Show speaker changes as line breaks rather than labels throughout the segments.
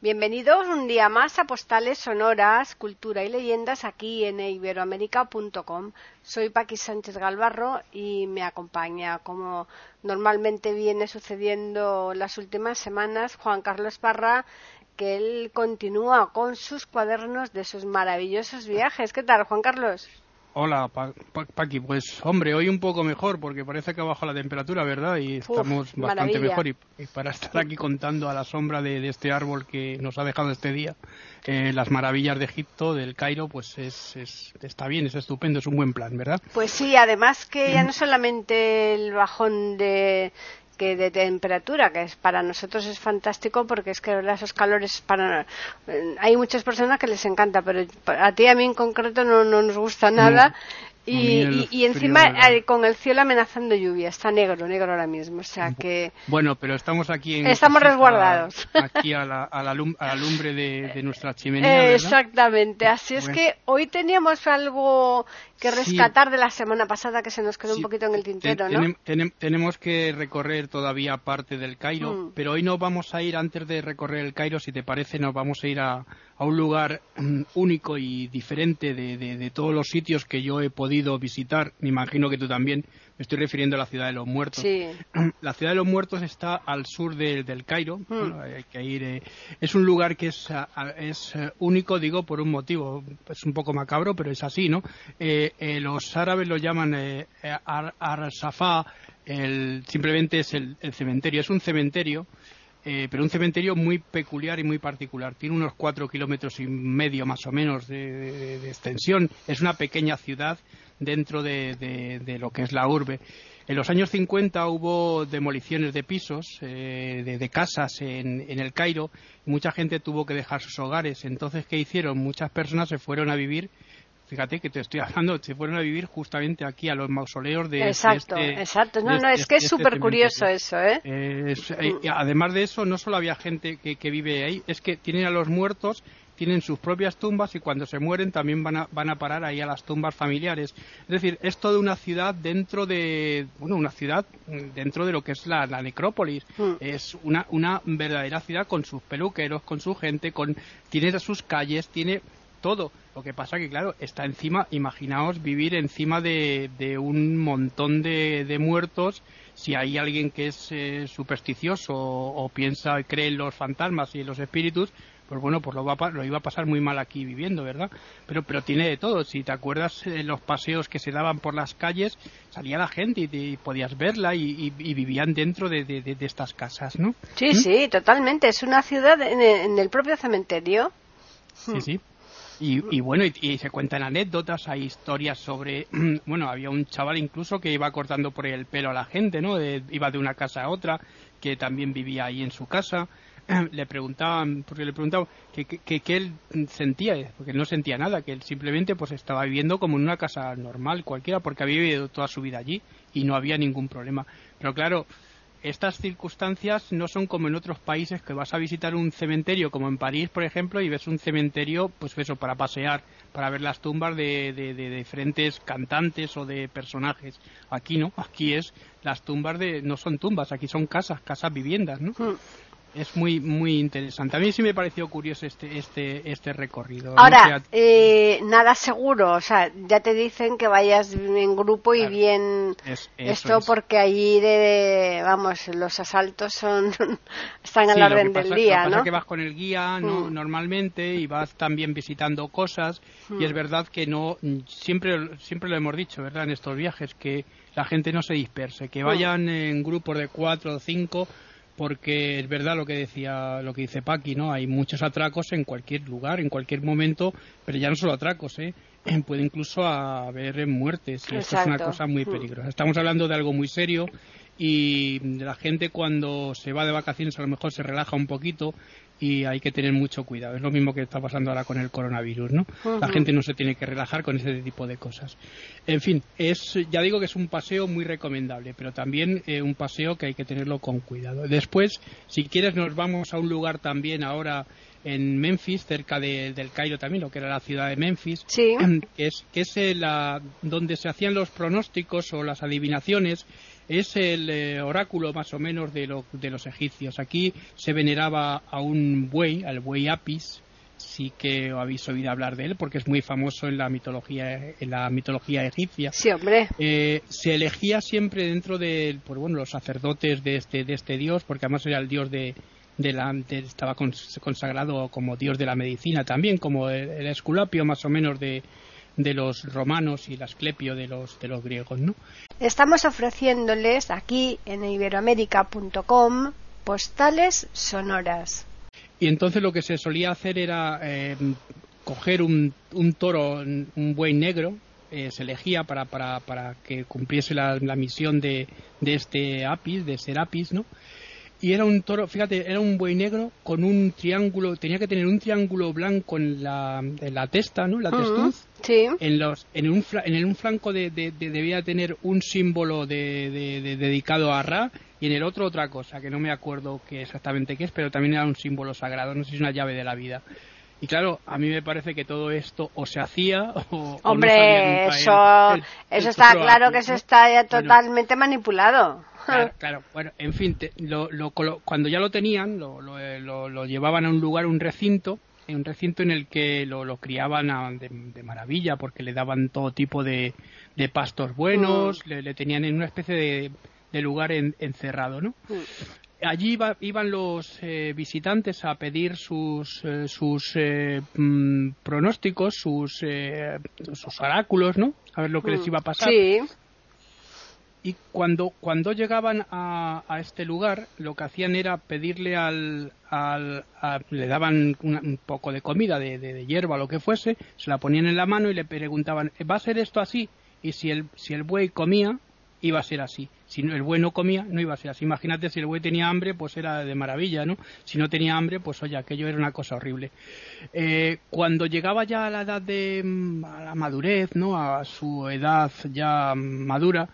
Bienvenidos un día más a Postales Sonoras, Cultura y Leyendas aquí en iberoamerica.com. Soy Paqui Sánchez Galvarro y me acompaña, como normalmente viene sucediendo las últimas semanas, Juan Carlos Parra, que él continúa con sus cuadernos de sus maravillosos viajes. ¿Qué tal, Juan Carlos?
Hola, Paqui. Pues hombre, hoy un poco mejor porque parece que ha bajado la temperatura, ¿verdad? Y estamos bastante mejor. Y, para estar aquí contando a la sombra de, este árbol que nos ha dejado este día, eh, las maravillas de Egipto, del Cairo, pues es, está bien, es estupendo, es un buen plan, ¿verdad?
Pues sí, además que ya no solamente el bajón de que de temperatura, que es para nosotros es fantástico porque es que esos calores para eh, hay muchas personas que les encanta, pero a ti a mí en concreto no, no nos gusta nada y, encima eh, con el cielo amenazando lluvia, está negro, negro ahora mismo, o sea que...
Bueno, pero estamos aquí en...
Estamos resguardados.
Aquí a la, a la, lumbre de, nuestra chimenea.
exactamente, así es que hoy teníamos algo que rescatar de la semana pasada que se nos quedó un poquito en el tintero, ¿no?
tenemos que recorrer todavía parte del Cairo, mm. pero hoy no vamos a ir, antes de recorrer el Cairo, si te parece, nos vamos a ir a, a un lugar mm, único y diferente de, todos los sitios que yo he podido visitar. Me imagino que tú también. Me estoy refiriendo a la ciudad de los muertos. La ciudad de los muertos está al sur del Cairo. Hmm. hay que ir, eh, es un lugar que es, es, eh, único, digo, por un motivo. Es un poco macabro, pero es así, ¿no? Eh, los árabes lo llaman Ar-Safá. simplemente es el cementerio. Es un cementerio eh, pero un cementerio muy peculiar y muy particular. Tiene unos cuatro kilómetros y medio más o menos de, extensión. Es una pequeña ciudad dentro de, lo que es la urbe. En los años 50 hubo demoliciones de pisos, eh, de, casas en, en, el Cairo, y mucha gente tuvo que dejar sus hogares. Entonces, ¿qué hicieron? Muchas personas se fueron a vivir fíjate que te estoy hablando, se fueron a vivir justamente aquí a los mausoleos de
Exacto,
este,
exacto. No, no, es que es este súper curioso eso, ¿eh?
eh además de eso, no solo había gente que, que, vive ahí, es que tienen a los muertos, tienen sus propias tumbas y cuando se mueren también van a, van a parar ahí a las tumbas familiares. Es decir, es toda una ciudad dentro de, bueno, una ciudad dentro de lo que es la, necrópolis. Mm. Es una, una verdadera ciudad con sus peluqueros, con su gente, con, tiene sus calles, tiene todo. Lo que pasa que, claro, está encima, imaginaos vivir encima de, de un montón de, de, muertos. Si hay alguien que es eh, supersticioso o, piensa, cree en los fantasmas y en los espíritus, pues bueno, pues lo, va lo iba a pasar muy mal aquí viviendo, ¿verdad? Pero, pero tiene de todo. Si te acuerdas de los paseos que se daban por las calles, salía la gente y, podías verla y, vivían dentro de, de, estas casas, ¿no?
Sí, ¿Mm? sí, totalmente. Es una ciudad en en el propio cementerio.
Sí, sí. Y, bueno, y, se cuentan anécdotas, hay historias sobre, bueno, había un chaval incluso que iba cortando por el pelo a la gente, ¿no? iba de una casa a otra, que también vivía ahí en su casa. le preguntaban, porque le preguntaban que, que, él sentía, porque no sentía nada, que él simplemente pues estaba viviendo como en una casa normal cualquiera, porque había vivido toda su vida allí y no había ningún problema. Pero claro, estas circunstancias no son como en otros países que vas a visitar un cementerio como en París, por ejemplo, y ves un cementerio, pues eso, para pasear, para ver las tumbas de, de, diferentes cantantes o de personajes. Aquí no, aquí es las tumbas de, no son tumbas, aquí son casas, casas viviendas, ¿no? Hmm es muy muy interesante. A mí sí me pareció curioso este este este recorrido.
Ahora, eh, nada seguro, o sea, ya te dicen que vayas en grupo y bien esto porque allí de, vamos, los asaltos son están a la orden del día,
lo
¿no?
que vas con el guía mm. normalmente y vas también visitando cosas y es mm. verdad que no siempre siempre lo hemos dicho, ¿verdad? En estos viajes que la gente no se disperse, que mm. vayan en grupos de cuatro o cinco porque es verdad lo que decía lo que dice Paqui, ¿no? Hay muchos atracos en cualquier lugar, en cualquier momento, pero ya no solo atracos, ¿eh? Puede incluso haber muertes y esto es una cosa muy mm. peligrosa. Estamos hablando de algo muy serio y la gente cuando se va de vacaciones a lo mejor se relaja un poquito y hay que tener mucho cuidado. Es lo mismo que está pasando ahora con el coronavirus, ¿no? La gente no se tiene que relajar con ese tipo de cosas. En fin, es, ya digo que es un paseo muy recomendable, pero también eh, un paseo que hay que tenerlo con cuidado. Después, si quieres, nos vamos a un lugar también ahora en Memphis, cerca del Cairo también, lo que era la ciudad de Memphis,
sí.
que es, que es eh, la, donde se hacían los pronósticos o las adivinaciones es el eh, oráculo más o menos de, de, los egipcios. Aquí se veneraba a un buey, al buey Apis, sí que habéis oído hablar de él porque es muy famoso en la mitología en la mitología egipcia.
Sí, hombre.
Eh, se elegía siempre dentro de pues bueno, los sacerdotes de este de este dios porque además era el dios de, de la estaba consagrado como dios de la medicina también como el esculapio más o menos de de los romanos y el asclepio de los, de los griegos, ¿no?
Estamos ofreciéndoles aquí en iberoamérica.com postales sonoras.
Y entonces lo que se solía hacer era eh, coger un, un, toro, un buey negro, eh, se elegía para, para, para que cumpliese la, la misión de, de, este apis, de ser apis, ¿no? Y era un toro, fíjate, era un buey negro con un triángulo, tenía que tener un triángulo blanco en la, en la testa, ¿no? La testuz.
Sí.
En, los, en, un, en un flanco de, debía tener un símbolo de, dedicado a Ra y en el otro otra cosa, que no me acuerdo qué exactamente qué es, pero también era un símbolo sagrado, no sé si es una llave de la vida. Y claro, a mí me parece que todo esto o se hacía o.
Hombre, eso, eso está claro que eso está ya totalmente manipulado.
Claro, Bueno, en fin, lo, cuando ya lo tenían, eh, lo, llevaban a un lugar, un recinto, un recinto en el que lo, criaban de, maravilla porque le daban todo tipo de, pastos buenos, mm. le, tenían en una especie de, lugar encerrado, ¿no? Mm. Allí iban los eh, visitantes a pedir sus, eh, sus mm, pronósticos, sus, sus oráculos, ¿no? A ver lo que les iba a pasar.
Sí
y cuando, cuando llegaban a, a, este lugar lo que hacían era pedirle al, al le daban un poco de comida de, de, hierba lo que fuese se la ponían en la mano y le preguntaban ¿va a ser esto así? y si el, si el buey comía iba a ser así si el buey no comía no iba a ser así imagínate si el buey tenía hambre pues era de maravilla ¿no? si no tenía hambre pues oye aquello era una cosa horrible eh, cuando llegaba ya a la edad de mm, a la madurez ¿no? a su edad ya madura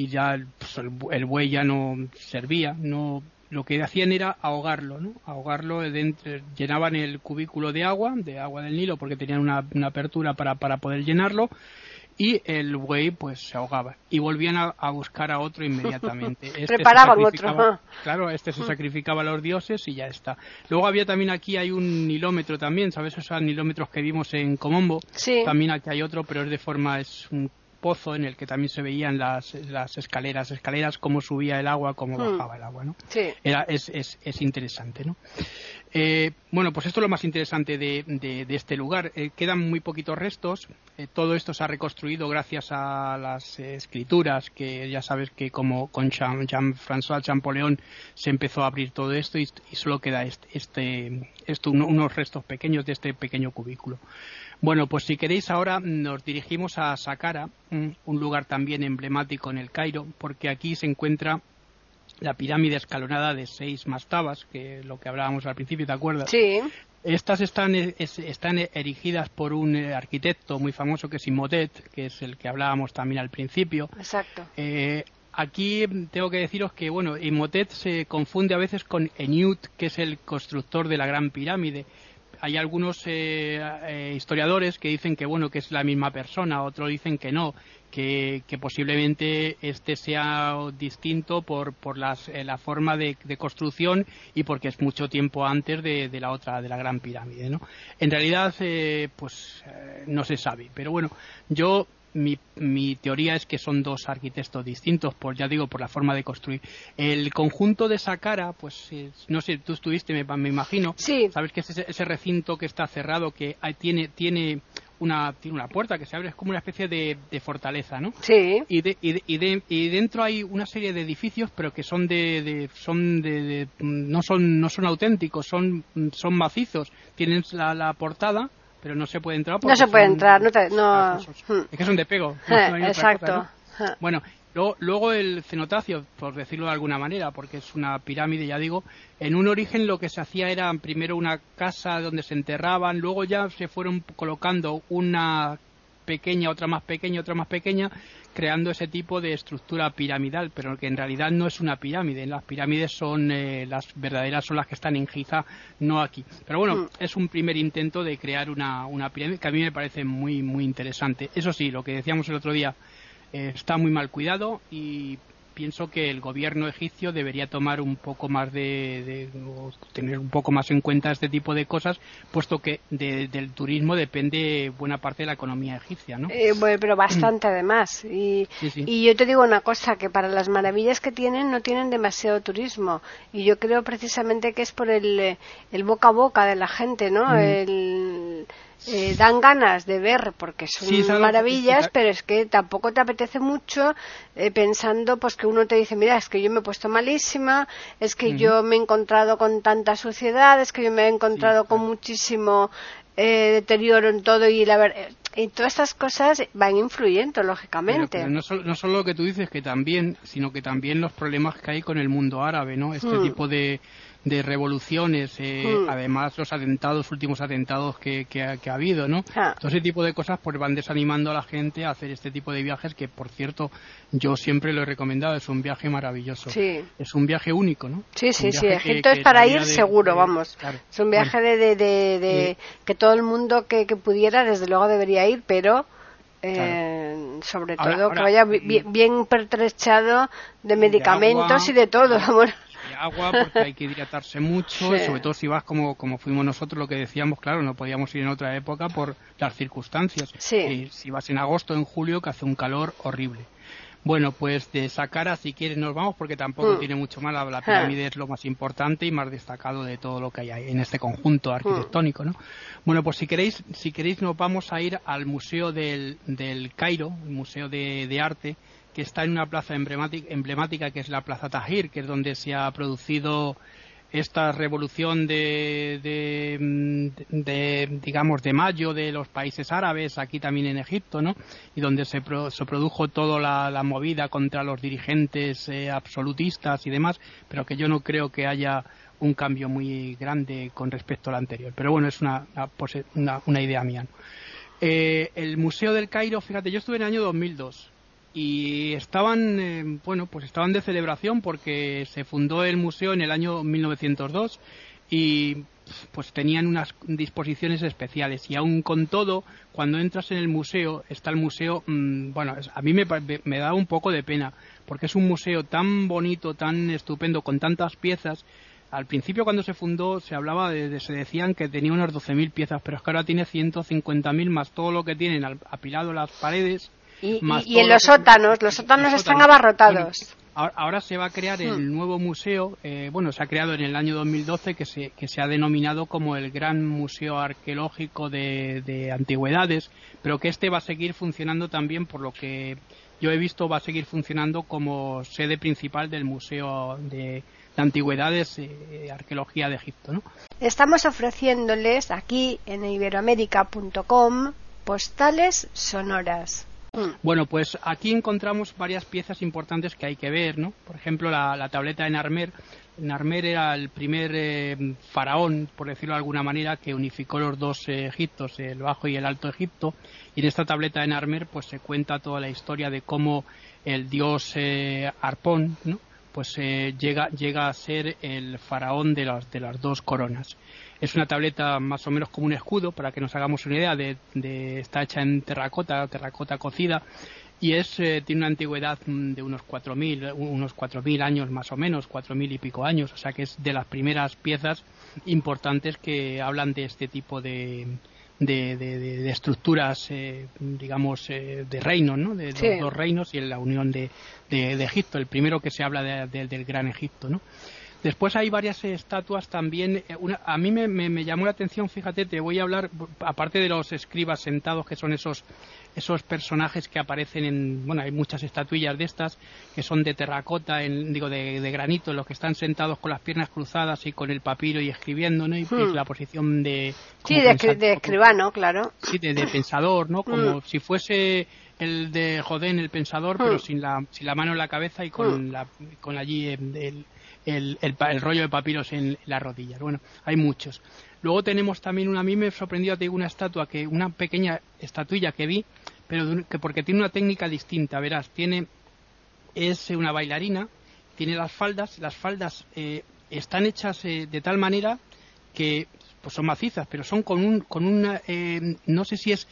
y ya pues, el, buey ya no servía, no lo que hacían era ahogarlo, ¿no? Ahogarlo dentro, llenaban el cubículo de agua, de agua del Nilo, porque tenían una, apertura para, para poder llenarlo, y el buey pues se ahogaba y volvían a, buscar a otro inmediatamente.
Este Preparaban otro.
Claro, este se sacrificaba a los dioses y ya está. Luego había también aquí hay un nilómetro también, ¿sabes? Esos nilómetros que vimos en Comombo.
Sí.
También aquí hay otro, pero es de forma es un pozo en el que también se veían las, las escaleras, escaleras, cómo subía el agua, cómo hmm. bajaba el agua, ¿no? Era, es, es, es interesante, ¿no? Eh, bueno, pues esto es lo más interesante de, de, este lugar. Eh, quedan muy poquitos restos. Eh, todo esto se ha reconstruido gracias a las escrituras, que ya sabes que como con Jean-François Champollion se empezó a abrir todo esto y, solo queda este, este, esto, unos restos pequeños de este pequeño cubículo. Bueno, pues si queréis ahora nos dirigimos a Saqqara, un lugar también emblemático en el Cairo, porque aquí se encuentra la pirámide escalonada de seis mastabas, que lo que hablábamos al principio, ¿te acuerdas?
Sí.
Estas están, están erigidas por un eh, arquitecto muy famoso que es Imhotep, que es el que hablábamos también al principio.
Exacto.
Eh, aquí tengo que deciros que, bueno, Imhotep se confunde a veces con Eniut, que es el constructor de la Gran Pirámide hay algunos eh, eh, historiadores que dicen que bueno que es la misma persona, otros dicen que no, que, posiblemente este sea distinto por, por eh, la forma de, construcción y porque es mucho tiempo antes de, la otra, de la Gran Pirámide. ¿no? En realidad, pues no se sabe, pero bueno, yo mi, mi, teoría es que son dos arquitectos distintos, por ya digo, por la forma de construir. El conjunto de Saqqara, pues no sé, tú estuviste, me, me imagino.
Sí.
Sabes que es ese, recinto que está cerrado, que tiene, tiene una, tiene una puerta que se abre, es como una especie de, fortaleza, ¿no?
Sí.
Y, de, y, de, y, dentro hay una serie de edificios, pero que son de, son de, no son no son auténticos, son son macizos. Tienen la, la portada pero no se puede entrar
no se puede entrar no, no...
es que son de pego
exacto.
bueno Luego, el cenotafio, por decirlo de alguna manera, porque es una pirámide, ya digo, en un origen lo que se hacía era primero una casa donde se enterraban, luego ya se fueron colocando una pequeña, otra más pequeña, otra más pequeña, creando ese tipo de estructura piramidal, pero que en realidad no es una pirámide. Las pirámides son eh, las verdaderas, son las que están en Giza, no aquí. Pero bueno, mm. es un primer intento de crear una, una pirámide que a mí me parece muy, muy interesante. Eso sí, lo que decíamos el otro día, eh, está muy mal cuidado y pienso que el gobierno egipcio debería tomar un poco más de, tener un poco más en cuenta este tipo de cosas, puesto que del turismo depende buena parte de la economía egipcia, ¿no?
Eh, bueno, pero bastante además. Y, y yo te digo una cosa, que para las maravillas que tienen no tienen demasiado turismo. Y yo creo precisamente que es por el, el boca a boca de la gente, ¿no? El eh, dan ganas de ver porque son maravillas, pero es que tampoco te apetece mucho eh, pensando pues que uno te dice, mira, es que yo me he puesto malísima, es que yo me he encontrado con tanta suciedad, es que yo me he encontrado con muchísimo eh, deterioro en todo y la y todas estas cosas van influyendo lógicamente.
no, solo, no solo lo que tú dices que también sino que también los problemas que hay con el mundo árabe no este hmm. tipo de de revoluciones, eh, hmm. además los atentados, últimos atentados que, que, ha, habido, ¿no? Ah. Todo ese tipo de cosas pues van desanimando a la gente a hacer este tipo de viajes que, por cierto, yo siempre lo he recomendado, es un viaje maravilloso. Sí. Es un viaje único, ¿no?
Sí, sí, sí, Egipto es para ir seguro, vamos. Es un viaje de, de, de, que todo el mundo que, que pudiera, desde luego, debería ir, pero... Eh, sobre todo que vaya bien, bien pertrechado de medicamentos y de todo.
agua porque hay que hidratarse mucho, sobre todo si vas como, como fuimos nosotros, lo que decíamos, claro, no podíamos ir en otra época por las circunstancias. Si vas en agosto, en julio, que hace un calor horrible. Bueno, pues de Saqqara, si quieres, nos vamos porque tampoco mm. tiene mucho más. La, pirámide es lo más importante y más destacado de todo lo que hay en este conjunto arquitectónico, ¿no? Bueno, pues si queréis, si queréis, nos vamos a ir al Museo del, del Cairo, el Museo de, de Arte, está en una plaza emblemática, que es la Plaza Tahir, que es donde se ha producido esta revolución de, de, digamos de mayo de los países árabes aquí también en Egipto no y donde se, produjo toda la, movida contra los dirigentes eh, absolutistas y demás pero que yo no creo que haya un cambio muy grande con respecto al anterior. Pero bueno es una, una, una idea mía eh, el museo del Cairo fíjate yo estuve en el año 2002 y estaban eh, bueno pues estaban de celebración porque se fundó el museo en el año 1902 y pues tenían unas disposiciones especiales. Y aún con todo cuando entras en el museo está el museo mm, bueno a mí me, me da un poco de pena porque es un museo tan bonito tan estupendo con tantas piezas. Al principio cuando se fundó se hablaba de, se decían que tenía unas 12.000 piezas pero es que ahora tiene 150.000 más todo lo que tienen apilado las paredes
y, en los sótanos, los sótanos están abarrotados.
ahora, se va a crear el hmm. nuevo museo, eh, bueno, se ha creado en el año 2012 que se, que se ha denominado como el Gran Museo Arqueológico de, Antigüedades, pero que este va a seguir funcionando también, por lo que yo he visto, va a seguir funcionando como sede principal del Museo de, Antigüedades y eh, Arqueología de Egipto. ¿no?
Estamos ofreciéndoles aquí en iberoamérica.com postales sonoras.
Mm. Bueno, pues aquí encontramos varias piezas importantes que hay que ver, ¿no? Por ejemplo, la, tableta de Narmer. Narmer era el primer eh, faraón, por decirlo de alguna manera, que unificó los dos eh, Egiptos, el Bajo y el Alto Egipto. Y en esta tableta de Narmer, pues se cuenta toda la historia de cómo el dios eh, ¿no? Pues llega, llega a ser el faraón de las, de las dos coronas. Es una tableta más o menos como un escudo, para que nos hagamos una idea, de, está hecha en terracota, terracota cocida, y es, eh, tiene una antigüedad de unos 4.000, unos 4.000 años más o menos, 4.000 y pico años, o sea que es de las primeras piezas importantes que hablan de este tipo de, de, estructuras, eh, digamos, eh, de reinos, ¿no? De los dos reinos y en la unión de, Egipto, el primero que se habla del Gran Egipto, ¿no? Después hay varias estatuas también. Eh, a mí me, me, llamó la atención, fíjate, te voy a hablar, aparte de los escribas sentados, que son esos, esos personajes que aparecen en. Bueno, hay muchas estatuillas de estas que son de terracota, en, digo, de, de granito, los que están sentados con las piernas cruzadas y con el papiro y escribiendo, ¿no? Y, hmm. la posición de.
Sí, de, escribano, claro.
Sí, de, pensador, ¿no? Como hmm. si fuese el de Jodén, el pensador, pero hmm. sin la, sin la mano en la cabeza y con, la, con allí el el, el, rollo de papiros en las rodillas. Bueno, hay muchos. Luego tenemos también una, a mí me sorprendió, te una estatua, que una pequeña estatuilla que vi, pero que porque tiene una técnica distinta, verás, tiene, es una bailarina, tiene las faldas, las faldas eh, están hechas eh, de tal manera que pues son macizas, pero son con un, con una, eh, no sé si es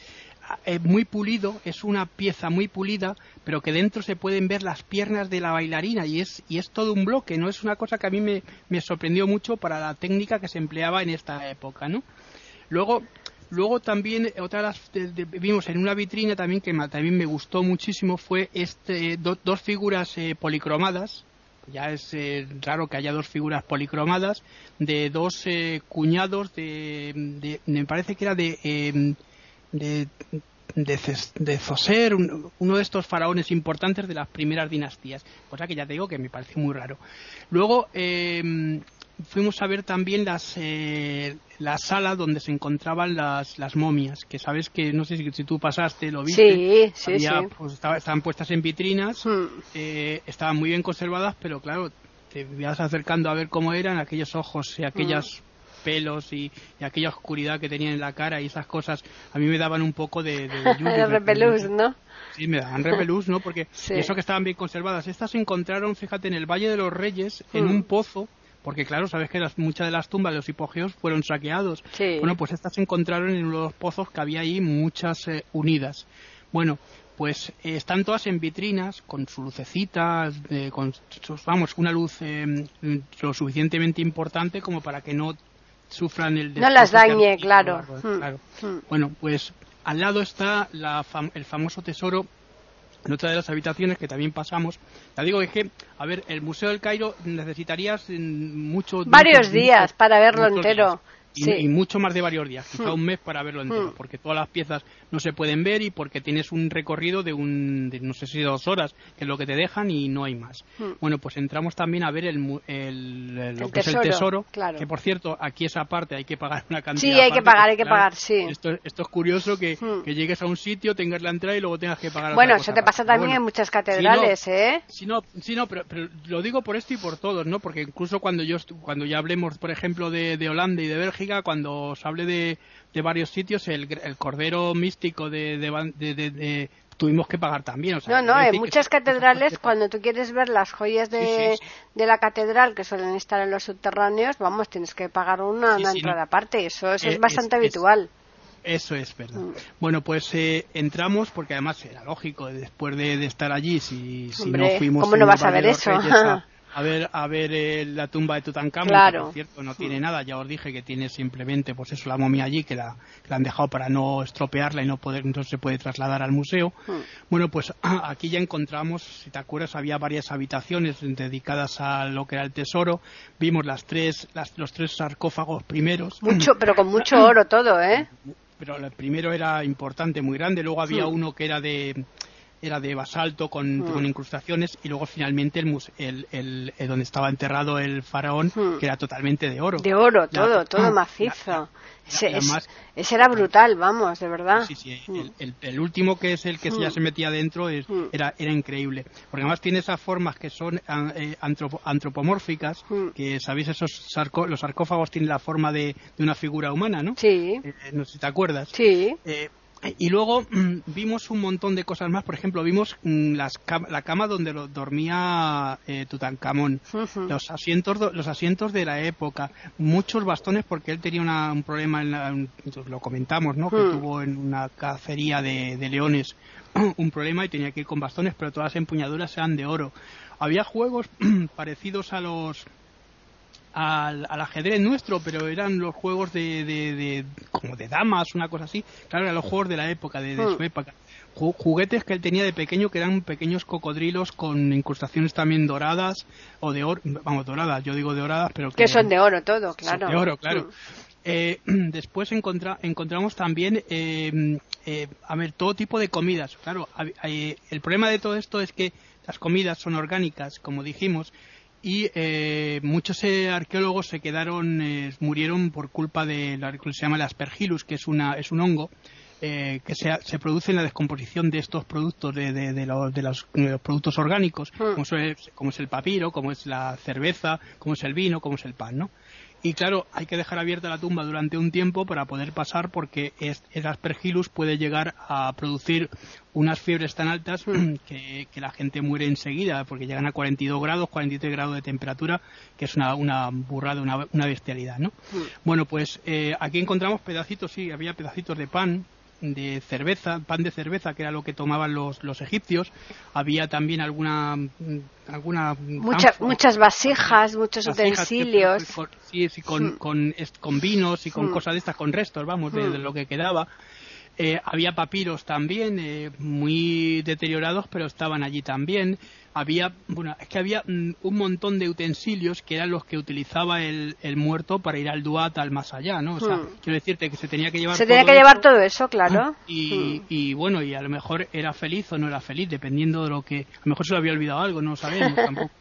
eh, muy pulido, es una pieza muy pulida, pero que dentro se pueden ver las piernas de la bailarina y es, y es todo un bloque, ¿no? Es una cosa que a mí me, me sorprendió mucho para la técnica que se empleaba en esta época, ¿no? Luego, Luego también otra las vimos en una vitrina también que también me gustó muchísimo fue este dos figuras eh, policromadas. Ya es eh, raro que haya dos figuras policromadas de dos cuñados de, de, me parece que era de de, de, Zoser, uno de estos faraones importantes de las primeras dinastías, cosa que ya te digo que me parece muy raro. Luego eh, fuimos a ver también las, eh, la sala donde se encontraban las, las momias, que sabes que, no sé si, tú pasaste, lo viste,
sí, sí,
Pues, estaban puestas en vitrinas, hmm. eh, estaban muy bien conservadas, pero claro, te ibas acercando a ver cómo eran aquellos ojos y aquellas pelos y, aquella oscuridad que tenían en la cara y esas cosas a mí me daban un poco de,
de, repelús, ¿no?
Sí, me daban repelús, ¿no? Porque eso que estaban bien conservadas. Estas se encontraron, fíjate, en el Valle de los Reyes, en mm. un pozo, porque claro, sabes que las, muchas de las tumbas de los hipogeos fueron saqueados. Bueno, pues estas se encontraron en uno de los pozos que había ahí, muchas eh, unidas. Bueno, pues eh, están todas en vitrinas con su lucecita, con vamos, una luz eh, lo suficientemente importante como para que no sufran el
No las dañe, claro.
Mm. Mm. Bueno, pues al lado está el famoso tesoro en otra de las habitaciones que también pasamos. Ya digo, es que, a ver, el Museo del Cairo necesitarías mm, mucho...
Varios días para verlo entero
y, mucho más de varios días, quizá hmm. un mes para verlo entero, hmm. porque todas las piezas no se pueden ver y porque tienes un recorrido de un, no sé si dos horas, que es lo que te dejan y no hay más. Hmm. Bueno, pues entramos también a ver el, el, lo que es el tesoro, que por cierto, aquí esa parte hay que pagar una cantidad.
Sí, hay que pagar, hay que pagar, sí.
Esto, esto es curioso que, que, llegues a un sitio, tengas la entrada y luego tengas que pagar.
Bueno, eso te pasa también en muchas catedrales, ¿eh?
Sí, no, sí, no pero, lo digo por esto y por todos, ¿no? Porque incluso cuando yo cuando ya hablemos, por ejemplo, de, de Holanda y de Bélgica, cuando os hable de, de varios sitios, el, el cordero místico de, de, tuvimos que pagar también.
no, no, en muchas catedrales, cuando tú quieres ver las joyas de, de, la catedral que suelen estar en los subterráneos, vamos, tienes que pagar una, entrada aparte. Eso, eso es, eh, bastante habitual.
eso es verdad. Mm. Bueno, pues eh, entramos, porque además era lógico, después de, estar allí, si, si no fuimos.
¿Cómo no vas a ver eso?
a ver a ver eh, la tumba de Tutankamón que por cierto no tiene nada. Ya os dije que tiene simplemente pues eso la momia allí que la, han dejado para no estropearla y no poder entonces se puede trasladar al museo. Hmm. bueno pues aquí ya encontramos si te acuerdas había varias habitaciones dedicadas a lo que era el tesoro. Vimos las tres los tres sarcófagos primeros.
Mucho pero con mucho oro todo eh
pero el primero era importante muy grande. Luego había hmm. uno que era de era de basalto con, hmm. incrustaciones y luego finalmente el, el, el, donde estaba enterrado el faraón hmm. que era totalmente de oro.
De oro, todo, todo macizo. ese, era brutal, vamos, de verdad.
Sí, sí, el, último que es el que ya se metía dentro era, era increíble. Porque además tiene esas formas que son ah, eh, antropomórficas, que sabéis, esos los sarcófagos tienen la forma de, de una figura humana, ¿no?
Sí.
Eh, no sé si te acuerdas.
Sí.
Eh, y luego mm, vimos un montón de cosas más. Por ejemplo, vimos mm, la cama donde dormía eh, Tutankamón, los asientos los asientos de la época, muchos bastones porque él tenía un problema, en lo comentamos, ¿no? Que tuvo en una cacería de, de leones un problema y tenía que ir con bastones, pero todas las empuñaduras eran de oro. Había juegos parecidos a los al, ajedrez nuestro, pero eran los juegos de, de, como de damas, una cosa así. Claro, eran los juegos de la época, de, su hmm. época. juguetes que él tenía de pequeño que eran pequeños cocodrilos con incrustaciones también doradas o de oro, vamos, doradas, yo digo doradas, pero
que, son de oro todo, claro.
de oro, claro. Mm. Eh, después encontramos también, eh, eh, a ver, todo tipo de comidas. Claro, el problema de todo esto es que las comidas son orgánicas, como dijimos, y muchos arqueólogos se quedaron, murieron por culpa de lo que se llama el aspergillus, que es, una, es un hongo que se, se, produce en la descomposición de estos productos, de, de, los, de los, productos orgánicos, hmm. como, como, es el papiro, como es la cerveza, como es el vino, como es el pan, ¿no? Y claro, hay que dejar abierta la tumba durante un tiempo para poder pasar porque el aspergillus puede llegar a producir unas fiebres tan altas que, la gente muere enseguida porque llegan a 42 grados, 43 grados de temperatura, que es una, una burrada, una, una bestialidad, ¿no? Bueno, pues eh, aquí encontramos pedacitos, sí, había pedacitos de pan, de cerveza, pan de cerveza, que era lo que tomaban los, los egipcios. Había también alguna. alguna
muchas vasijas, muchos utensilios.
sí, sí, con, con, con, vinos y con mm. cosas de estas, con restos, vamos, de, mm. lo que quedaba. Eh, había papiros también, eh, muy deteriorados, pero estaban allí también había, bueno, es que había mm, un montón de utensilios que eran los que utilizaba el, el muerto para ir al Duat, al más allá, ¿no? O sea, hmm. quiero decirte que se tenía que llevar
Se tenía que llevar todo eso, claro.
Y, hmm. y, bueno, y a lo mejor era feliz o no era feliz, dependiendo de lo que... A lo mejor se lo había olvidado algo, no lo sabemos tampoco.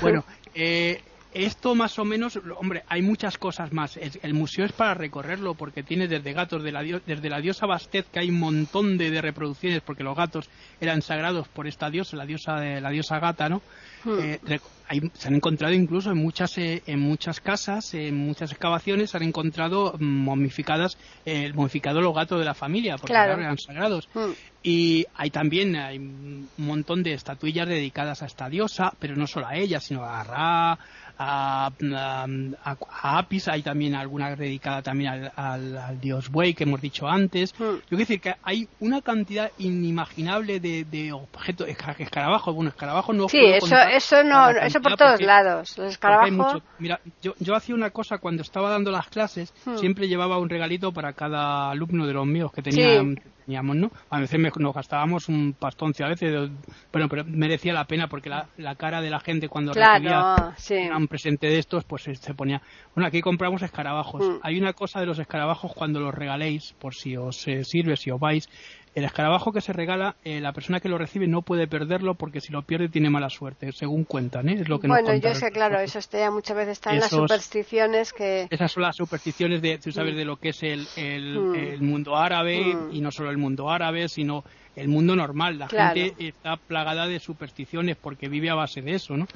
Bueno, eh, esto más o menos, hombre, hay muchas cosas más. El, museo es para recorrerlo porque tiene desde gatos, de la desde la diosa Bastet, que hay un montón de, reproducciones porque los gatos eran sagrados por esta diosa, la diosa de la diosa gata, ¿no? Hmm. Eh, se han encontrado incluso en muchas eh, en muchas casas, en muchas excavaciones, se han encontrado momificadas, eh, momificados los gatos de la familia porque eran sagrados. Hmm. Y hay también hay un montón de estatuillas dedicadas a esta diosa, pero no solo a ella, sino a Ra, a, a, Apis, hay también alguna dedicada también al, dios buey que hemos dicho antes. Hmm. Yo quiero decir que hay una cantidad inimaginable de, de objetos, escarabajos, bueno, escarabajos no.
Sí, eso, eso no, eso por todos lados. Los escarabajos.
Mira, yo, yo hacía una cosa cuando estaba dando las clases, hmm. siempre llevaba un regalito para cada alumno de los míos que tenían teníamos, ¿no? A veces nos gastábamos un pastón, a veces, bueno, pero merecía la pena porque la, la cara de la gente cuando recibía un presente de estos, pues se ponía, bueno, aquí compramos escarabajos. Mm. Hay una cosa de los escarabajos cuando los regaléis, por si os eh, sirve, si os vais, el escarabajo que se regala, eh, la persona que lo recibe no puede perderlo porque si lo pierde tiene mala suerte, según cuentan, ¿eh? Es lo que
bueno, yo sé, claro, eso está, muchas veces está en las supersticiones que...
Esas son las supersticiones de, tú sabes, mm. de lo que es el, el, mm. mundo árabe mm. y no solo el mundo árabe, sino el mundo normal. La gente está plagada de supersticiones porque vive a base de eso, ¿no?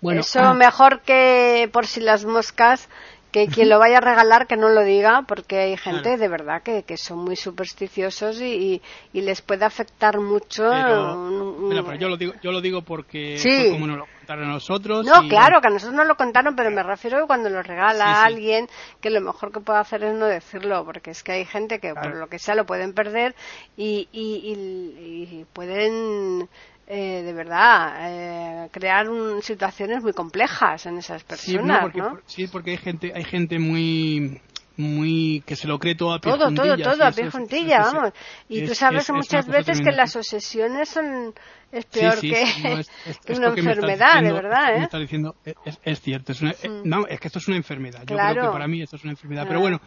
Bueno, eso mejor que por si las moscas que quien lo vaya a regalar que no lo diga porque hay gente de verdad que, que, son muy supersticiosos y, y, les puede afectar mucho
pero, yo lo digo yo lo digo porque como nos lo contaron a nosotros
no claro que a nosotros no lo contaron pero me refiero a cuando lo regala a alguien que lo mejor que puede hacer es no decirlo porque es que hay gente que por lo que sea lo pueden perder y, y pueden eh, de verdad, eh, crear situaciones muy complejas en esas personas,
sí, porque, sí, porque hay gente, hay gente muy muy que se lo cree todo a pie
todo todo todo a pie juntilla vamos. Y tú sabes muchas veces que las obsesiones son es peor que, una enfermedad de verdad ¿eh?
está diciendo es, cierto es, una, eh, mm. no, es que esto es una enfermedad yo creo que para mí esto es una enfermedad pero bueno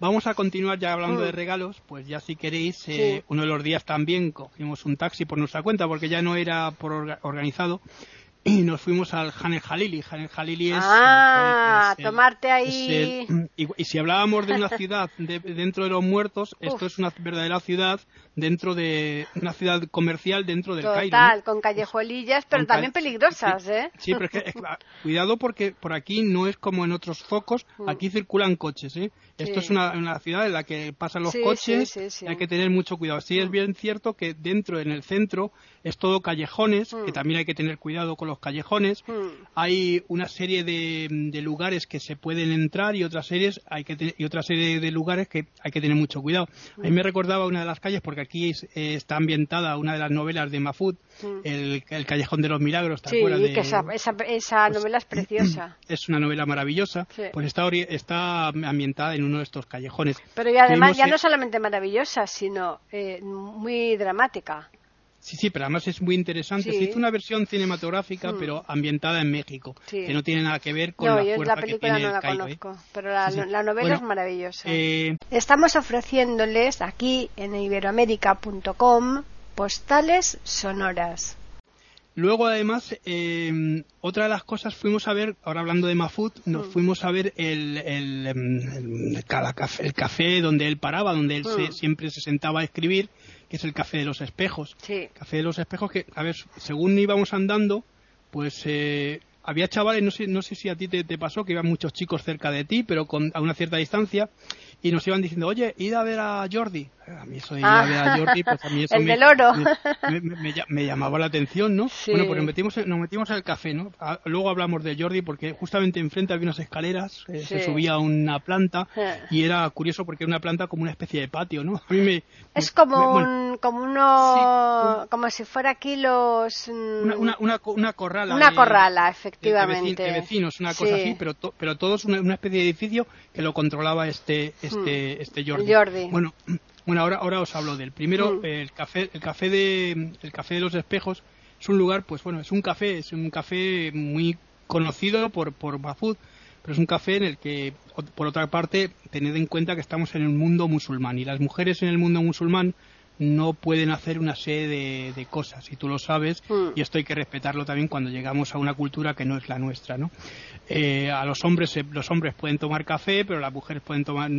Vamos a continuar ya hablando de mm. regalos, pues ya si queréis, eh, uno de los días también cogimos un taxi por nuestra cuenta porque ya no era por organizado y nos fuimos al Hanel Jalili. Hanel Jalili es...
Ah, tomarte ahí...
y, si hablábamos de una ciudad dentro de los muertos, esto es una verdadera ciudad dentro de una ciudad comercial dentro del Cairo.
Total, con callejuelillas, pero también peligrosas, ¿eh?
Sí, pero es que, cuidado porque por aquí no es como en otros focos, mm. aquí circulan coches, ¿eh? Esto es una, una, ciudad en la que pasan los coches y hay que tener mucho cuidado. Sí es mm. bien cierto que dentro, en el centro, es todo callejones, que mm. también hay que tener cuidado con los callejones.
Mm.
Hay una serie de, de lugares que se pueden entrar y otras series hay que te- y otra serie de lugares que hay que tener mucho cuidado. A mí me recordaba una de las calles porque aquí es- eh, está ambientada una de las novelas de Mafud, el, el Callejón de los Milagros, ¿te
Sí,
de-
que esa, esa, esa
pues,
novela es preciosa.
es una novela maravillosa, pues está, está ambientada en uno de estos callejones.
Pero y además
Tuvimos,
ya no solamente maravillosa, sino eh, muy dramática.
Sí, sí, pero además es muy interesante.
Sí.
Se hizo una versión cinematográfica,
Mm.
pero ambientada en México,
Sí.
que no tiene nada que ver con
No,
la
yo
fuerza
la
que
película
tiene
no la
¿eh?
conozco, pero la,
sí.
la novela
Bueno,
es maravillosa.
Eh,
Estamos ofreciéndoles aquí en iberoamérica.com postales sonoras.
Luego, además, eh, otra de las cosas fuimos a ver, ahora hablando de Mafut, nos
Mm.
fuimos a ver el, el, em, el- café donde él paraba, donde él se-
Mm.
siempre se sentaba a escribir, que es el Café de los Espejos.
Sí.
Café de los Espejos que, a ver, según íbamos andando, pues eh, había chavales, no sé, no sé si a ti te, te pasó, que iban muchos chicos cerca de ti, pero con, a una cierta distancia, y nos iban diciendo, oye, id a ver a Jordi. A mí eso de ir
Ah.
a ver a Jordi, pues a mí eso
El
me,
del oro.
me, me- me ll- me llamaba la atención, ¿no?
Sí.
Bueno, pues nos metimos, en- nos metimos el café, ¿no? A- luego hablamos de Jordi porque justamente enfrente había unas escaleras, eh, se
Sí.
subía a una planta y era curioso porque era una planta como una especie de patio, ¿no? A mí me...
Es como
bueno,
un, como uno,
Sí,
como si fuera aquí los mm,
una, una, una, una corrala.
una
de-
corrala,
de- de,
efectivamente.
veci- de vecinos, una cosa
Sí.
así, pero, to- pero todo es una, una especie de edificio que lo controlaba este, este, este Jordi.
Hmm. Jordi.
Bueno, bueno ahora, ahora os hablo del primero,
Mm.
el café, el café de, el café de los espejos es un lugar, pues bueno, es un café, es un café muy conocido por, por Mafud, pero es un café en el que, por otra parte, tened en cuenta que estamos en el mundo musulmán y las mujeres en el mundo musulmán no pueden hacer una serie de, de cosas y tú lo sabes
Mm.
y esto hay que respetarlo también cuando llegamos a una cultura que no es la nuestra ¿no? Eh, a los hombres los hombres pueden tomar café pero las mujeres pueden tomar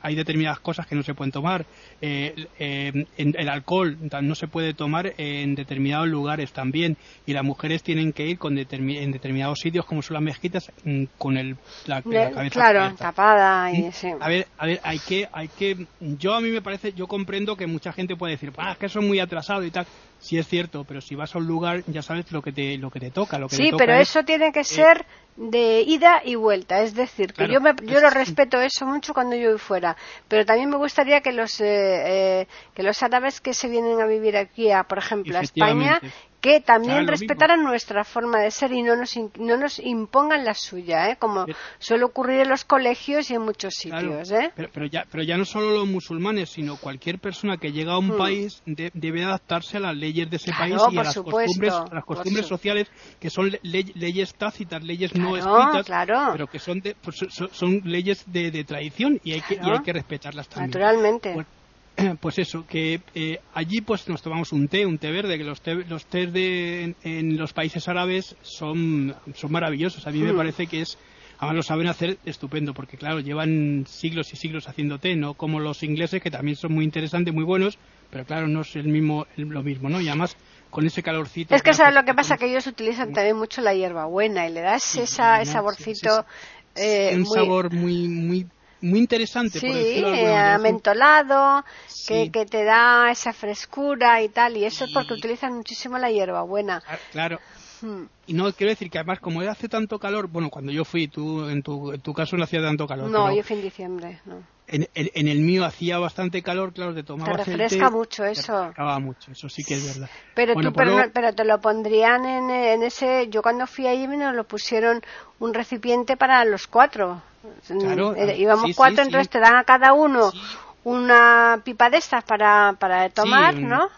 hay determinadas cosas que no se pueden tomar Eh, eh, el alcohol no se puede tomar en determinados lugares también y las mujeres tienen que ir con determi- en determinados sitios como son las mezquitas mm, con el, la, cabeza
claro, tapada y
a ver, hay que, hay que, yo a mí me parece, yo comprendo que mucha gente puede decir, ah, es que son muy atrasados y tal. Sí es cierto, pero si vas a un lugar ya sabes lo que te, lo que te toca, lo que te
Sí,
toca
pero
es-
eso tiene que ser de ida y vuelta, es decir, que
Claro,
yo, me, yo
es-
lo respeto eso mucho cuando yo voy fuera, pero también me gustaría que los eh, eh, que los árabes que se vienen a vivir aquí, a, por ejemplo, a España, que también
Claro,
respetaran nuestra forma de ser y no nos in- no nos impongan la suya, ¿eh? como
Pero-
suele ocurrir en los colegios y en muchos
Claro,
sitios, ¿eh?
pero, pero ya, pero ya no solo los musulmanes, sino cualquier persona que llega a un
Hmm.
país de- debe adaptarse a las leyes de ese
Claro,
país y a las
supuesto,
costumbres, a las costumbres sociales que son le- ley- leyes tácitas, leyes no
Claro,
escritas,
claro.
pero que son, de- pues, son, son leyes de, de tradición y hay que, y hay que respetarlas también.
Naturalmente.
Bueno, pues eso, que eh, allí pues nos tomamos un té, un té verde, que los té, los tés de, en, en los países árabes son, son maravillosos. A mí me
Hmm.
parece que es, además lo saben hacer estupendo, porque claro, llevan siglos y siglos haciendo té, no como los ingleses, que también son muy interesantes, muy buenos, pero claro, no es el mismo, el- lo mismo, ¿no? Y además con ese calorcito.
Es que sabes lo que pasa que ellos utilizan también mucho la hierbabuena y le das esa, ese saborcito
sí, sí, sí.
eh,
un
muy,
sabor muy, muy, muy interesante, por
sí, eh.
Es un-
amentolado, que,
Sí.
que te da esa frescura y tal, y eso es porque utilizan muchísimo la hierbabuena.
Ah, Claro,
Hmm.
Y no, quiero decir que además, como hace tanto calor, bueno, cuando yo fui, tú en tu, en tu caso no hacía tanto calor.
No, yo fui en diciembre, no.
en, en- en el mío hacía bastante calor, claro, te tomabas
Te
el
refresca
té,
mucho
te
eso.
refrescaba mucho, eso sí que es verdad.
Pero
Bueno,
tú, pero, no- pero te lo pondrían en, en ese, yo cuando fui allí nos lo pusieron un recipiente para los cuatro.
Claro,
Eh, íbamos
sí, sí,
cuatro,
sí.
entonces te dan a cada uno una pipa de estas para, para tomar,
un-
¿no?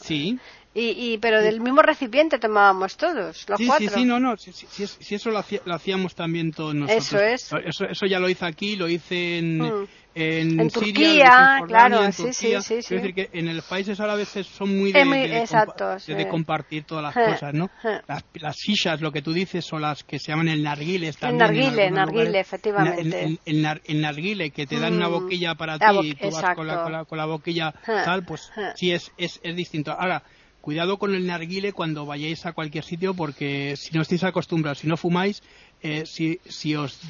Sí,
Y, y, pero del mismo recipiente tomábamos todos, los
sí,
cuatro.
sí, sí, no, no, si, es- eso lo, hacía- lo hacíamos también todos nosotros.
Eso es.
Eso, eso ya lo hice aquí, lo hice en,
Mm.
en,
En
Siria,
Turquía,
en
claro,
en
sí,
Turquía.
sí, sí, sí.
Quiero decir que en los países árabes son muy de,
Es muy-
de- de compa-
exacto, sí.
de compartir todas las cosas, ¿no? Las, las shishas, lo que tú dices, son las que se llaman el narguile
El
también.
narguile,
en
narguile,
lugares.
efectivamente.
El, el- el nar- el narguile, que te dan una
Mm.
boquilla para ti y tú vas con la,
exacto.
con la, con la boquilla tal, pues sí es, es, es distinto. Ahora, cuidado con el narguile cuando vayáis a cualquier sitio porque si no estáis acostumbrados, si no fumáis, eh, si, si os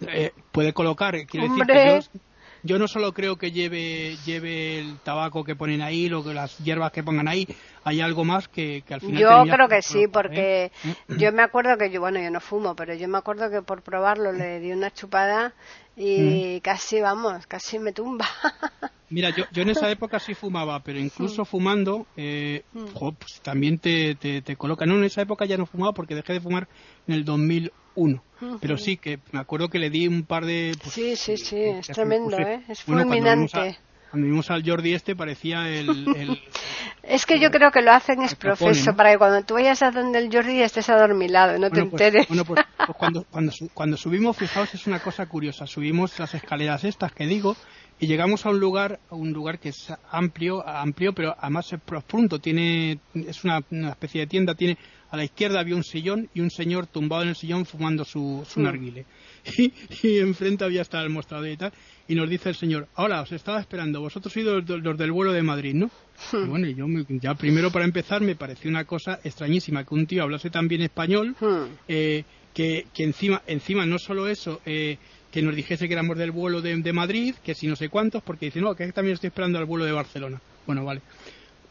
eh, puede colocar, quiero decir
Hombre.
que yo, yo no solo creo que lleve, lleve el tabaco que ponen ahí, lo que las hierbas que pongan ahí, hay algo más que, al final.
Yo creo que sí, porque ¿eh? yo me acuerdo que yo, bueno, yo no fumo, pero yo me acuerdo que por probarlo le di una chupada y mm. casi, vamos, casi me tumba.
Mira, yo, yo en esa época sí fumaba, pero incluso mm. fumando, eh, mm. pues también te, te, te coloca. No, en esa época ya no fumaba porque dejé de fumar en el 2001. Pero sí, que me acuerdo que le di un par de...
Pues, sí, sí, sí, es tremendo, ¿eh? Es fulminante.
Cuando vimos al Jordi este parecía el...
es que yo creo que lo hacen es profeso, para que cuando tú vayas a donde el Jordi estés adormilado, no te
pues,
enteres.
Bueno, pues, pues cuando, cuando, cuando subimos, fijaos, es una cosa curiosa. Subimos las escaleras estas que digo y llegamos a un lugar, a un lugar que es amplio, amplio, pero además es profundo. Tiene, es una, una especie de tienda, tiene a la izquierda había un sillón y un señor tumbado en el sillón fumando su, su narguile. Y, enfrente había estado el mostrador y tal y nos dice el señor, ahora os estaba esperando, vosotros sois los, los del vuelo de Madrid, ¿no? Hmm. Y bueno, yo ya primero para empezar me pareció una cosa extrañísima que un tío hablase tan bien español, hmm. eh, que, que, encima, encima no solo eso, eh, que nos dijese que éramos del vuelo de, de, Madrid, que si no sé cuántos, porque dice, no, que también estoy esperando al vuelo de Barcelona. Bueno, vale.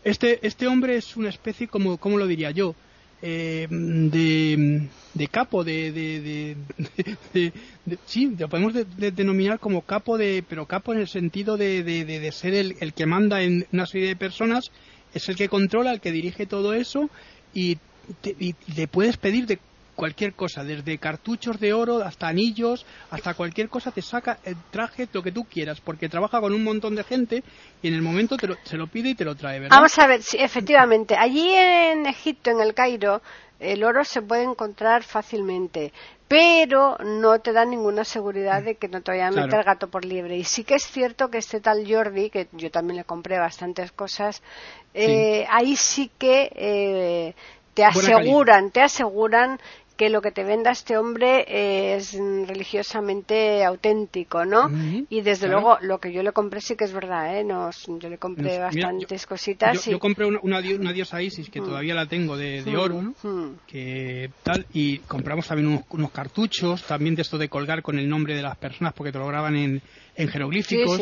Este, este hombre es una especie, como, ¿cómo lo diría yo? Eh, de, de, capo, de, de, de, sí, lo podemos denominar como capo, de, pero capo en el sentido de, ser el, el, que manda en una serie de personas, es el que controla, el que dirige todo eso y, y le puedes pedir de cualquier cosa, desde cartuchos de oro hasta anillos, hasta cualquier cosa te saca el traje, lo que tú quieras, porque trabaja con un montón de gente y en el momento te lo, se lo pide y te lo trae, ¿verdad?
Vamos a ver, sí, efectivamente, allí en Egipto, en el Cairo, el oro se puede encontrar fácilmente, pero no te da ninguna seguridad de que no te vaya a meter gato por liebre. Y sí que es cierto que este tal Jordi, que yo también le compré bastantes cosas, eh, ahí sí que eh, te aseguran, te aseguran que lo que te venda este hombre es religiosamente auténtico, ¿no? y desde luego lo que yo le compré sí que es verdad, ¿eh? Nos, yo le compré bastantes cositas.
Yo, compré una, una, diosa Isis que mm. todavía la tengo de, mm. oro, mm. que tal, y compramos también unos, cartuchos, también de esto de colgar con el nombre de las personas porque te lo graban en, en jeroglíficos.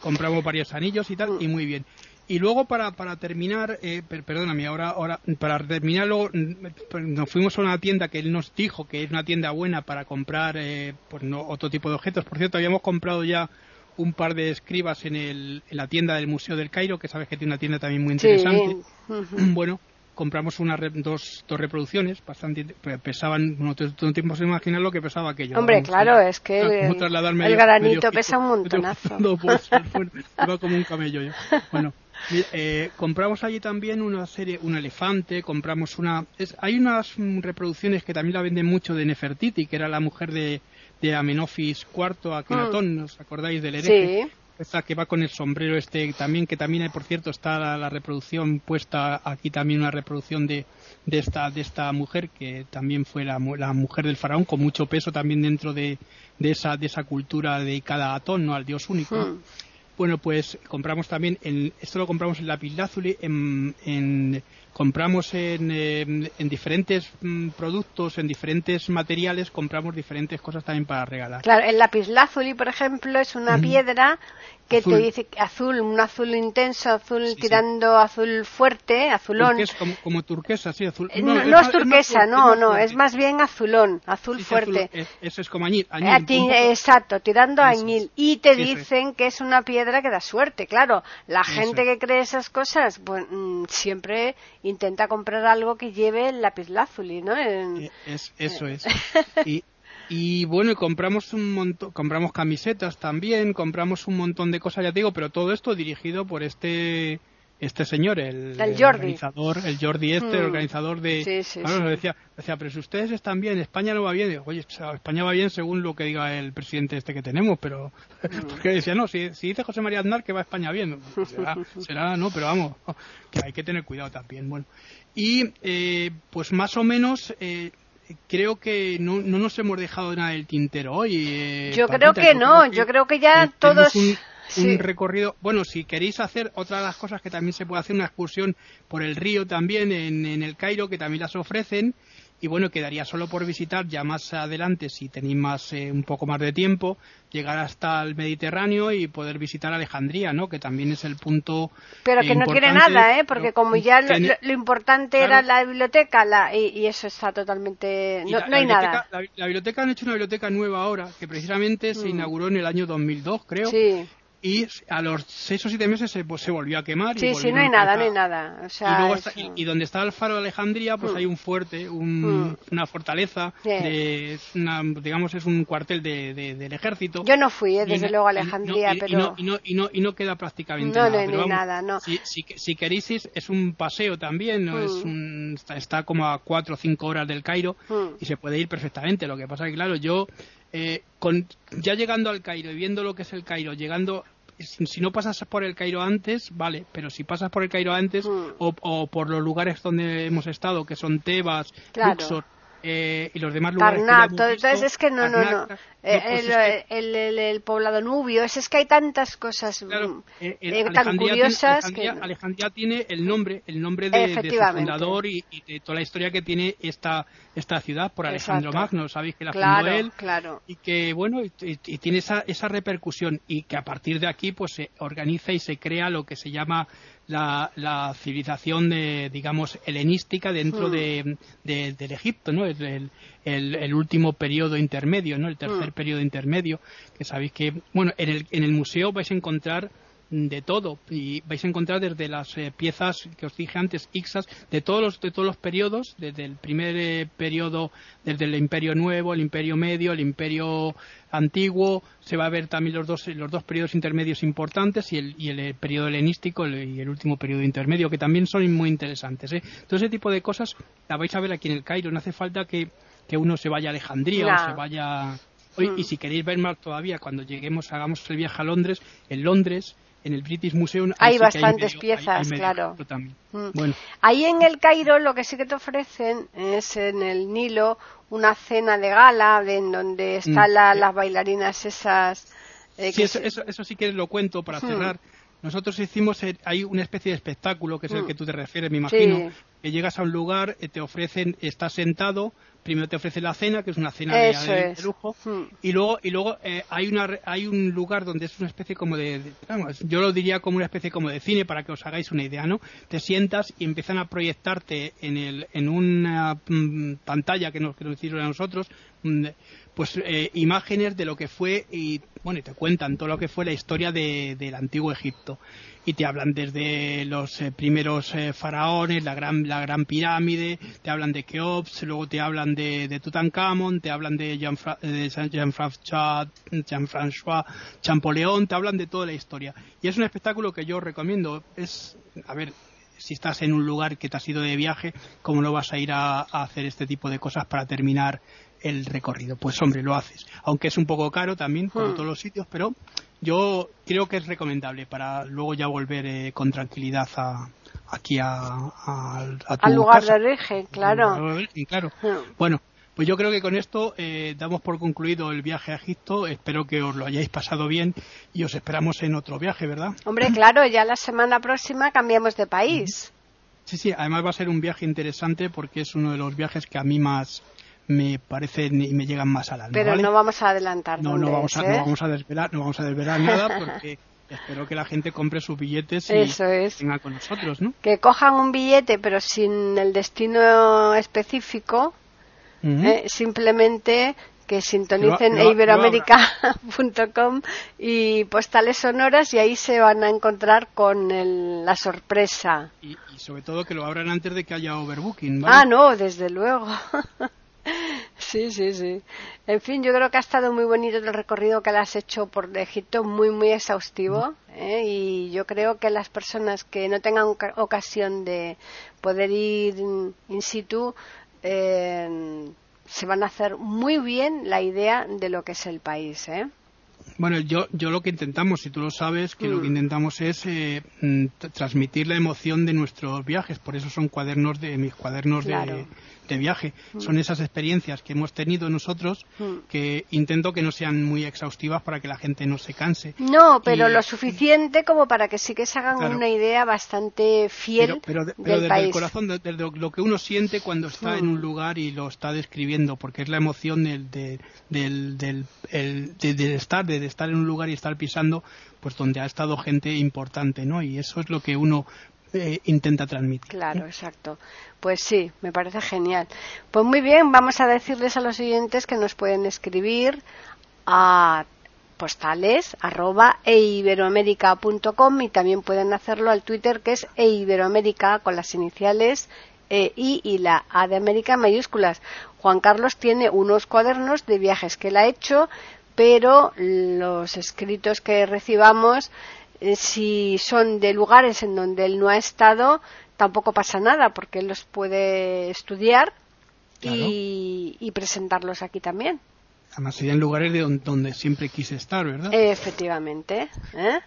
compramos varios anillos y tal, y muy bien. Y luego para, para terminar, eh, perdóname, ahora, ahora para terminarlo, nos fuimos a una tienda que él nos dijo que es una tienda buena para comprar eh, pues no, otro tipo de objetos. Por cierto, habíamos comprado ya un par de escribas en, el, en la tienda del Museo del Cairo, que sabes que tiene una tienda también muy interesante. Bueno, compramos una dos, dos reproducciones, bastante pesaban, no te, no te puedes imaginar lo que pesaba aquello.
Hombre, claro, es que el, granito pesa un montonazo.
Pues, como un camello yo. Bueno, eh, compramos allí también una serie, un elefante, compramos una... hay unas reproducciones que también la venden mucho de Nefertiti, que era la mujer de, de Amenofis IV, Akenatón, mm. ¿os acordáis del hereje? Sí. Esta que va con el sombrero este también, que también hay, por cierto, está la, reproducción puesta aquí también una reproducción de, de, esta, de esta mujer, que también fue la, la mujer del faraón, con mucho peso también dentro de, de, esa, de esa cultura dedicada a Atón, ¿no? al dios único. Mm. Bueno, pues compramos también, en, esto lo compramos en Lapislázuli, en, en compramos en, en diferentes mm, productos, en diferentes materiales, compramos diferentes cosas también para regalar.
Claro, el lapislázuli, por ejemplo, es una piedra que te dice azul, un azul intenso, azul tirando azul fuerte, azulón.
como, turquesa, sí, azul.
Eh, no, es, turquesa, no, no, es más bien azulón, azul fuerte.
eso es como añil.
exacto, tirando a añil. Y te dicen que es una piedra que da suerte, claro. La gente que cree esas cosas, pues siempre intenta comprar algo que lleve el lapislázuli, ¿no?
Eh, es, eso es. y, y bueno, compramos un montón, compramos camisetas también, compramos un montón de cosas, ya te digo, pero todo esto dirigido por este este señor, el, organizador, el Jordi este, el hmm. organizador de... Sí, sí, claro, decía, decía, pero si ustedes están bien, España no va bien. Oye, España va bien según lo que diga el presidente este que tenemos, pero... Hmm. Porque decía, no, si, si, dice José María Aznar que va España bien, pues será, será, no, pero vamos, que hay que tener cuidado también. Bueno, y eh, pues más o menos... Eh, creo que no, no nos hemos dejado nada del tintero hoy.
Eh, yo creo que no, yo creo que ya todos...
Un, recorrido, bueno, si queréis hacer otra de las cosas que también se puede hacer una excursión por el río también en, en el Cairo, que también las ofrecen, y bueno, quedaría solo por visitar ya más adelante, si tenéis más, eh, un poco más de tiempo, llegar hasta el Mediterráneo y poder visitar Alejandría, ¿no? Que también es el punto.
Pero que no tiene nada, ¿eh? Porque como ya lo, importante era la biblioteca la, y, eso está totalmente. No, hay nada.
La, biblioteca han hecho una biblioteca nueva ahora, que precisamente se mm. inauguró en el año 2002, creo.
Sí
y a los seis o siete meses se, pues, se volvió a quemar.
Sí, sí, no hay nada, no hay nada.
y, donde está el faro de Alejandría, pues mm. hay un fuerte, un, mm. una fortaleza, de, digamos, es un cuartel de, del ejército.
Yo no fui, eh, desde luego, a Alejandría, pero...
Y no, y, no, queda prácticamente
nada.
No,
no hay nada, no.
Si, si, queréis, es un paseo también, ¿no? es mm. está, como a cuatro o cinco horas del Cairo y se puede ir perfectamente. Lo que pasa es que, claro, yo eh, con, ya llegando al Cairo y viendo lo que es el Cairo, llegando si, no pasas por el Cairo antes, vale, pero si pasas por el Cairo antes mm. o, por los lugares donde hemos estado, que son Tebas, Luxor, eh, y los demás lugares.
entonces es que no, no, no. Eh, pues el, el, poblado nubio, es, es que hay tantas cosas mm, eh, tan curiosas
Alejandría, que... Alejandría tiene el nombre, el nombre de, su fundador y, de toda la historia que tiene esta, esta ciudad por Alejandro Magno, sabéis que la fundó él
claro.
y que bueno, y, y, tiene esa, esa repercusión y que a partir de aquí pues se organiza y se crea lo que se llama la, civilización de, digamos helenística dentro hmm. de, del Egipto, ¿no? El, el, último periodo intermedio, ¿no? El tercer hmm. periodo intermedio, que sabéis que, bueno, en el, en el museo vais a encontrar de todo. Y vais a encontrar desde las eh, piezas que os dije antes ixas de todos los de todos los periodos desde el primer eh, periodo desde el imperio nuevo el imperio medio el imperio antiguo. Se va a ver también los dos los dos periodos intermedios importantes y el, y el eh, periodo helenístico y el último periodo intermedio que también son muy interesantes todo ese tipo de cosas la vais a ver aquí en el Cairo. No hace falta que, que uno se vaya a Alejandría o se vaya Hoy, y mm. si queréis ver más todavía, cuando lleguemos, hagamos el viaje a Londres, en Londres en el British Museum
hay bastantes piezas, claro.
Mm. Bueno.
Ahí en el Cairo lo que sí que te ofrecen es en el Nilo una cena de gala en donde están mm. las bailarinas esas.
Eh, sí, eso, eso, sí que lo cuento para mm. cerrar. Nosotros hicimos, eh, hay una especie de espectáculo, que es el que tú te refieres, me imagino, que llegas a un lugar, eh, te ofrecen, estás sentado, primero te ofrece la cena, que es una cena de, lujo, hmm. y luego, y luego eh, hay, una, hay un lugar donde es una especie como de, yo lo diría como una especie como de cine para que os hagáis una idea, ¿no? Te sientas y empiezan a proyectarte en, el, en una mm, pantalla que nos, que nos hicieron a nosotros, mm, pues eh, imágenes de lo que fue y bueno y te cuentan todo lo que fue la historia de, del antiguo Egipto y te hablan desde los eh, primeros eh, faraones, la gran, la gran pirámide, te hablan de Keops, luego te hablan de, de Tutankamón, te hablan de Jean-François Jean Champollion, te hablan de toda la historia. Y es un espectáculo que yo recomiendo. Es, a ver, si estás en un lugar que te has ido de viaje, ¿cómo no vas a ir a hacer este tipo de cosas para terminar el recorrido? Pues hombre, lo haces. Aunque es un poco caro también, como hmm. todos los sitios, pero yo creo que es recomendable para luego ya volver eh, con tranquilidad a, aquí a,
al lugar de origen, claro.
claro. Hmm. Bueno, pues yo creo que con esto eh, damos por concluido el viaje a Egipto. Espero que os lo hayáis pasado bien y os esperamos en otro viaje, ¿verdad?
Hombre, claro, ya la semana próxima cambiamos de país.
Sí, sí, además va a ser un viaje interesante porque es uno de los viajes que a mí más, me parecen y me llegan más al alma.
Pero no vamos a adelantar.
No, no vamos, a, no ¿eh? vamos a desvelar, no vamos a desvelar nada porque espero que la gente compre sus billetes y
Eso venga
con nosotros, ¿no?
Que cojan un billete pero sin el destino específico, ¿eh? simplemente que sintonicen iberoamérica.com y postales sonoras y ahí se van a encontrar con la sorpresa.
Y, y, sobre todo que lo abran antes de que haya overbooking.
¿vale? Ah, no, desde luego. Sí, sí, sí. En fin, yo creo que ha estado muy bonito el recorrido que le has hecho por Egipto, muy, muy exhaustivo. ¿eh? Y yo creo que las personas que no tengan ocasión de poder ir in situ eh, se van a hacer muy bien la idea de lo que es el país. ¿eh?
Bueno, yo, yo lo que intentamos, si tú lo sabes, que lo que mm. intentamos es eh, mm, transmitir la emoción de nuestros viajes. Por eso son cuadernos de mis cuadernos de, de viaje. Mm. Son esas experiencias que hemos tenido nosotros mm. que intento que no sean muy exhaustivas para que la gente no se canse.
No, pero lo suficiente como para que sí que se hagan una idea bastante fiel
pero, desde el corazón, desde lo que uno siente cuando está en un mm. lugar y lo está describiendo, porque es la emoción del, del, del, estar, de estar en un lugar y estar pisando, pues donde ha estado gente importante, ¿no? Y eso es lo que uno eh, intenta transmitir.
Claro, exacto. Pues sí, me parece genial. Pues muy bien, vamos a decirles a los oyentes que nos pueden escribir a postales arroba eiberoamerica.com y también pueden hacerlo al Twitter que es eiberoamerica con las iniciales e, I y la A de América mayúsculas. Juan Carlos tiene unos cuadernos de viajes que él ha hecho, pero los escritos que recibamos si son de lugares en donde él no ha estado, tampoco pasa nada porque él los puede estudiar y, presentarlos aquí también.
Además serían lugares de donde, siempre quise estar, ¿verdad?
Efectivamente. ¿eh?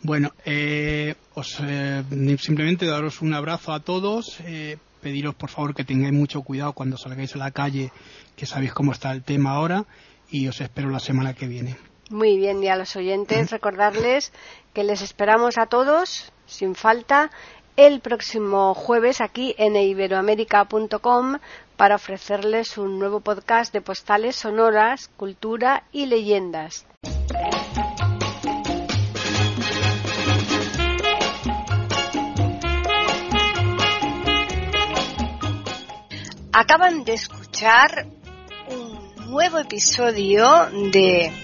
Bueno, eh, os, simplemente daros un abrazo a todos, pediros por favor que tengáis mucho cuidado cuando salgáis a la calle, que sabéis cómo está el tema ahora, y os espero la semana que viene.
Muy bien, y a los oyentes recordarles que les esperamos a todos, sin falta, el próximo jueves aquí en iberoamérica.com para ofrecerles un nuevo podcast de postales sonoras, cultura y leyendas. Acaban de escuchar un nuevo episodio de